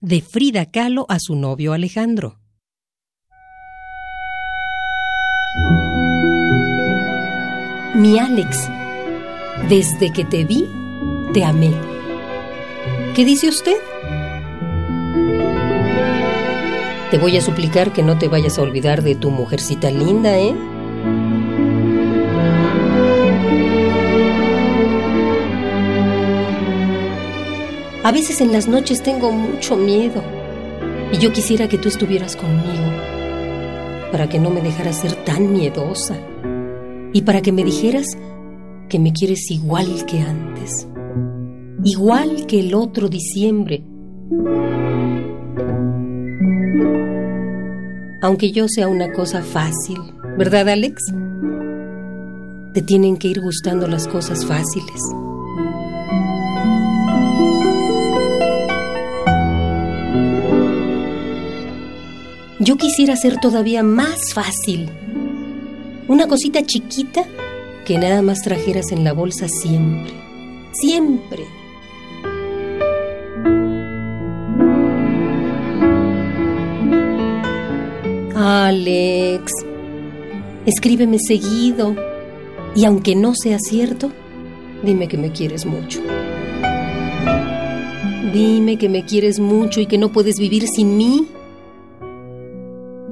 de Frida Kahlo a su novio Alejandro. Mi Alex, desde que te vi, te amé. ¿Qué dice usted? Te voy a suplicar que no te vayas a olvidar de tu mujercita linda, ¿eh? A veces en las noches tengo mucho miedo y yo quisiera que tú estuvieras conmigo para que no me dejaras ser tan miedosa y para que me dijeras que me quieres igual que antes, igual que el otro diciembre. Aunque yo sea una cosa fácil, ¿verdad Alex? Te tienen que ir gustando las cosas fáciles. Yo quisiera ser todavía más fácil. Una cosita chiquita que nada más trajeras en la bolsa siempre. Siempre. Alex, escríbeme seguido. Y aunque no sea cierto, dime que me quieres mucho. Dime que me quieres mucho y que no puedes vivir sin mí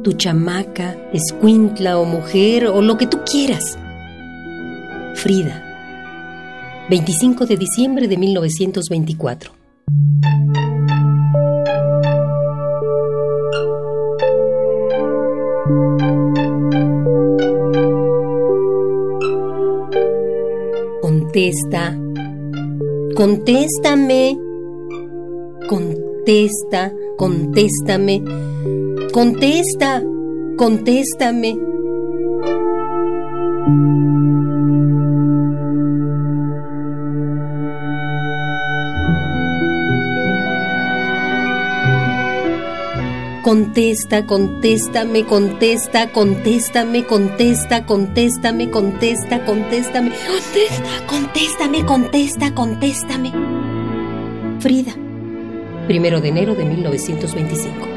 tu chamaca, escuintla o mujer o lo que tú quieras. Frida, 25 de diciembre de 1924. Contesta, contéstame, contesta, contéstame Contesta, contéstame. Contesta, contéstame, contesta, contéstame, contesta, contéstame, contesta, contéstame, contesta, contéstame, contesta, contéstame. Frida, primero de enero de 1925.